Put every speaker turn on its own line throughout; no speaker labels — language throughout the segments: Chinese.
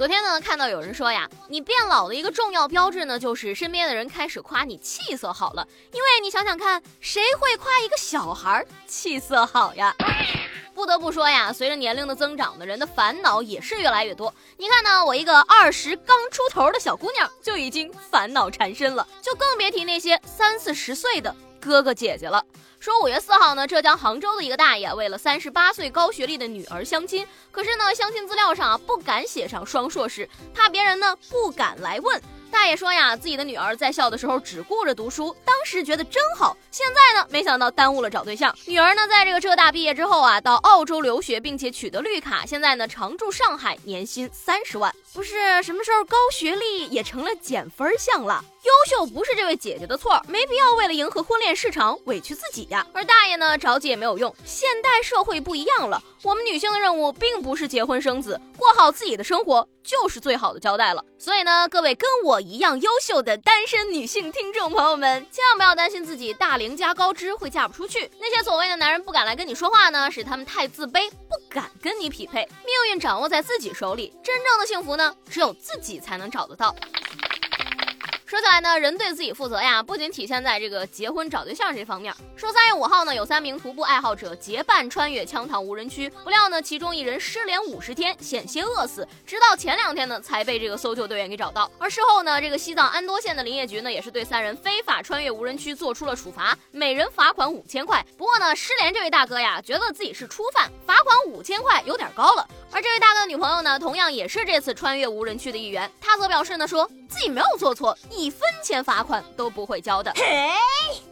昨天呢，看到有人说呀，你变老的一个重要标志呢，就是身边的人开始夸你气色好了。因为你想想看，谁会夸一个小孩气色好呀？不得不说呀，随着年龄的增长呢，人的烦恼也是越来越多。你看呢，我一个二十刚出头的小姑娘就已经烦恼缠身了，就更别提那些三四十岁的哥哥姐姐了。说五月四号呢，浙江杭州的一个大爷为了三十八岁高学历的女儿相亲，可是呢，相亲资料上啊不敢写上双硕士，怕别人呢不敢来问。大爷说呀，自己的女儿在校的时候只顾着读书，当时觉得真好。现在呢，没想到耽误了找对象。女儿呢，在这个浙大毕业之后啊，到澳洲留学，并且取得绿卡，现在呢，常驻上海，年薪三十万。不是什么时候高学历也成了减分项了？优秀不是这位姐姐的错，没必要为了迎合婚恋市场委屈自己呀。而大爷呢，着急也没有用。现代社会不一样了，我们女性的任务并不是结婚生子，过好自己的生活就是最好的交代了。所以呢，各位跟我一样优秀的单身女性听众朋友们，千万不要担心自己大龄加高知会嫁不出去。那些所谓的男人不敢来跟你说话呢，是他们太自卑，不敢跟你匹配。命运掌握在自己手里，真正的幸福呢只有自己才能找得到。说起来呢，人对自己负责呀，不仅体现在这个结婚找对象这方面。说三月五号呢，有三名徒步爱好者结伴穿越羌塘无人区，不料呢，其中一人失联五十天，险些饿死，直到前两天呢，才被这个搜救队员给找到。而事后呢，这个西藏安多县的林业局呢，也是对三人非法穿越无人区做出了处罚，每人罚款五千块。不过呢，失联这位大哥呀，觉得自己是初犯，罚款五千块有点高了。而这位大哥的女朋友呢，同样也是这次穿越无人区的一员，他则表示呢，说自己没有做错，一分钱罚款都不会交的。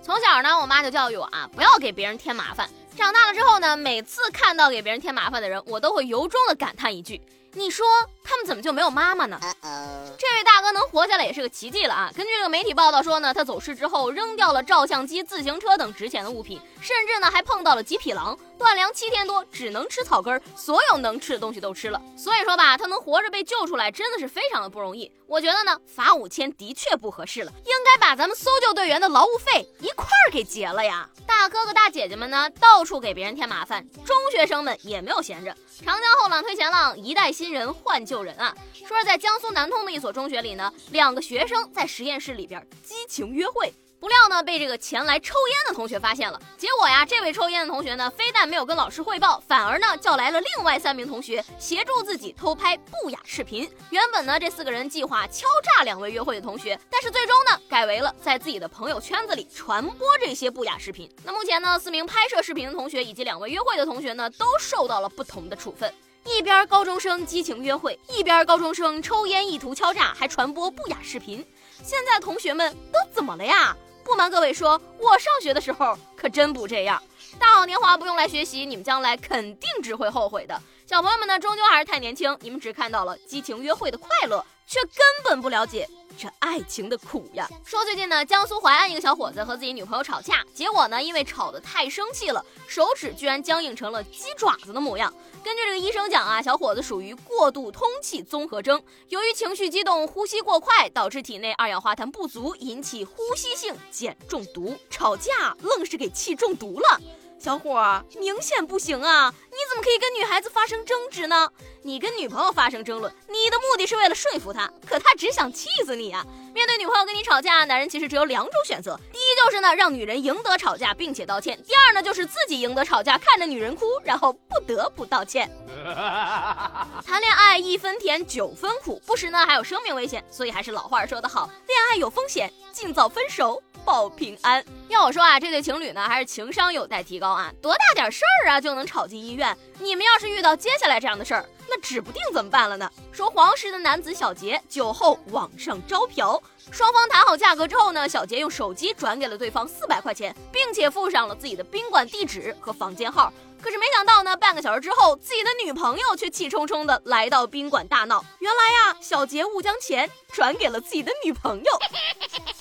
从小呢，我妈就教育我啊，不要给别人添麻烦。长大了之后呢，每次看到给别人添麻烦的人，我都会由衷的感叹一句。你说他们怎么就没有妈妈呢？这位大哥能活下来也是个奇迹了啊！根据这个媒体报道说呢，他走失之后扔掉了照相机、自行车等值钱的物品，甚至呢还碰到了几匹狼，断粮七天多，只能吃草根，所有能吃的东西都吃了。所以说吧，他能活着被救出来，真的是非常的不容易。我觉得呢，罚五千的确不合适了，应该把咱们搜救队员的劳务费一块儿给结了呀！大哥哥大姐姐们呢，到处给别人添麻烦，中学生们也没有闲着，长江后浪推前浪，一代新人换旧有人啊！说是在江苏南通的一所中学里呢，两个学生在实验室里边激情约会。不料呢，被这个前来抽烟的同学发现了。结果呀，这位抽烟的同学呢，非但没有跟老师汇报，反而呢，叫来了另外三名同学协助自己偷拍不雅视频。原本呢，这四个人计划敲诈两位约会的同学，但是最终呢，改为了在自己的朋友圈子里传播这些不雅视频。那目前呢，四名拍摄视频的同学以及两位约会的同学呢，都受到了不同的处分。一边高中生激情约会，一边高中生抽烟意图敲诈，还传播不雅视频。现在同学们都怎么了呀？不瞒各位说，我上学的时候可真不这样。大好年华不用来学习，你们将来肯定只会后悔的。小朋友们呢，终究还是太年轻，你们只看到了激情约会的快乐，却根本不了解这爱情的苦呀。说最近呢，江苏淮安一个小伙子和自己女朋友吵架，结果呢，因为吵得太生气了，手指居然僵硬成了鸡爪子的模样。根据这个医生讲啊，小伙子属于过度通气综合征，由于情绪激动、呼吸过快，导致体内二氧化碳不足，引起呼吸性碱中毒。吵架愣是给气中毒了。小伙儿明显不行啊！你怎么可以跟女孩子发生争执呢？你跟女朋友发生争论，你的目的是为了说服她，可她只想气死你啊！面对女朋友跟你吵架，男人其实只有两种选择：第一就是呢让女人赢得吵架并且道歉；第二呢就是自己赢得吵架，看着女人哭，然后不得不道歉。谈恋爱一分甜九分苦，不时呢还有生命危险，所以还是老话说得好，恋爱有风险，尽早分手。保平安。要我说啊，这对情侣呢，还是情商有待提高啊！多大点事儿啊，就能吵进医院？你们要是遇到接下来这样的事儿，那指不定怎么办了呢？说黄石的男子小杰酒后网上招嫖，双方谈好价格之后呢，小杰用手机转给了对方四百块钱，并且附上了自己的宾馆地址和房间号。可是没想到呢，半个小时之后，自己的女朋友却气冲冲的来到宾馆大闹。原来呀，小杰误将钱转给了自己的女朋友。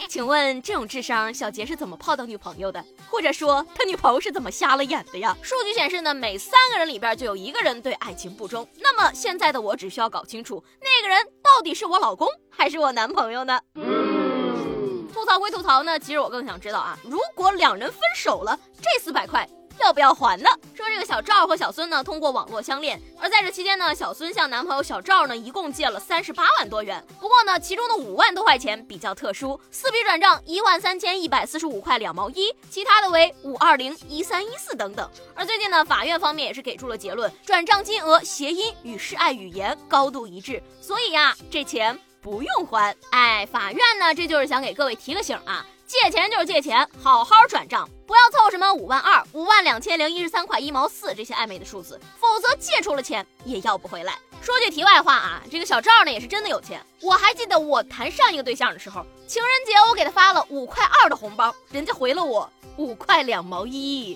请问这种智商，小杰是怎么泡到女朋友的？或者说他女朋友是怎么瞎了眼的呀？数据显示呢，每三个人里边就有一个人对爱情不忠。那么现在的我只需要搞清楚，那个人到底是我老公还是我男朋友呢？嗯吐槽归吐槽呢，其实我更想知道啊，如果两人分手了，这四百块。要不要还呢？说这个小赵和小孙呢，通过网络相恋，而在这期间呢，小孙向男朋友小赵呢，一共借了三十八万多元。不过呢，其中的五万多块钱比较特殊，四笔转账一万三千一百四十五块两毛一，其他的为五二零一三一四等等。而最近呢，法院方面也是给出了结论，转账金额、谐音与示爱语言高度一致，所以呀，这钱不用还。哎，法院呢，这就是想给各位提个醒啊。借钱就是借钱，好好转账，不要凑什么五万二、五万两千零一十三块一毛四这些暧昧的数字，否则借出了钱也要不回来。说句题外话啊，这个小赵呢也是真的有钱，我还记得我谈上一个对象的时候，情人节我给他发了五块二的红包，人家回了我五块两毛一。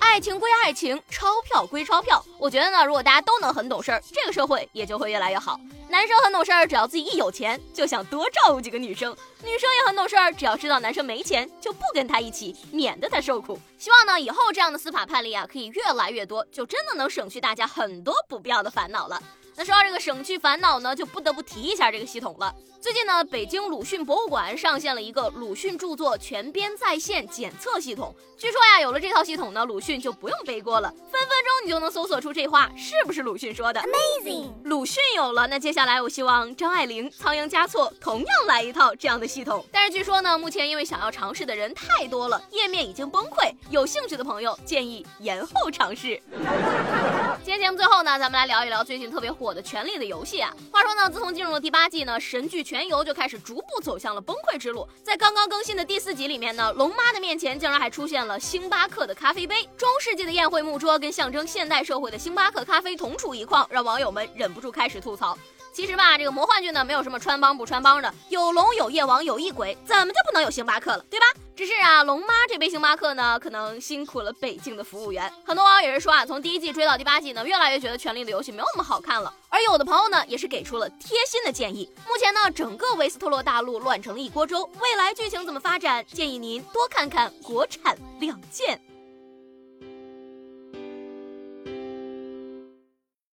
爱情归爱情，钞票归钞票。我觉得呢，如果大家都能很懂事儿，这个社会也就会越来越好。男生很懂事儿，只要自己一有钱，就想多照顾几个女生；女生也很懂事儿，只要知道男生没钱，就不跟他一起，免得他受苦。希望呢，以后这样的司法判例啊，可以越来越多，就真的能省去大家很多不必要的烦恼了。那说到这个省去烦恼呢，就不得不提一下这个系统了。最近呢，北京鲁迅博物馆上线了一个鲁迅著作全编在线检测系统。据说呀，有了这套系统呢，鲁迅就不用背锅了，分分钟你就能搜索出这话是不是鲁迅说的。Amazing！鲁迅有了，那接下来我希望张爱玲仓央嘉措同样来一套这样的系统。但是据说呢，目前因为想要尝试的人太多了，页面已经崩溃。有兴趣的朋友建议延后尝试。今天节目最后呢，咱们来聊一聊最近特别火的《权力的游戏》啊。话说呢，自从进入了第八季呢，神剧。全游就开始逐步走向了崩溃之路。在刚刚更新的第四集里面呢，龙妈的面前竟然还出现了星巴克的咖啡杯，中世纪的宴会木桌跟象征现代社会的星巴克咖啡同处一框，让网友们忍不住开始吐槽。其实吧，这个魔幻剧呢，没有什么穿帮不穿帮的，有龙有夜王有异鬼，怎么就不能有星巴克了，对吧？只是啊，龙妈这杯星巴克呢，可能辛苦了北京的服务员。很多网友也是说啊，从第一季追到第八季呢，越来越觉得《权力的游戏》没有那么好看了。而有的朋友呢，也是给出了贴心的建议。目前呢，整个维斯特洛大陆乱成了一锅粥，未来剧情怎么发展，建议您多看看国产《亮剑》。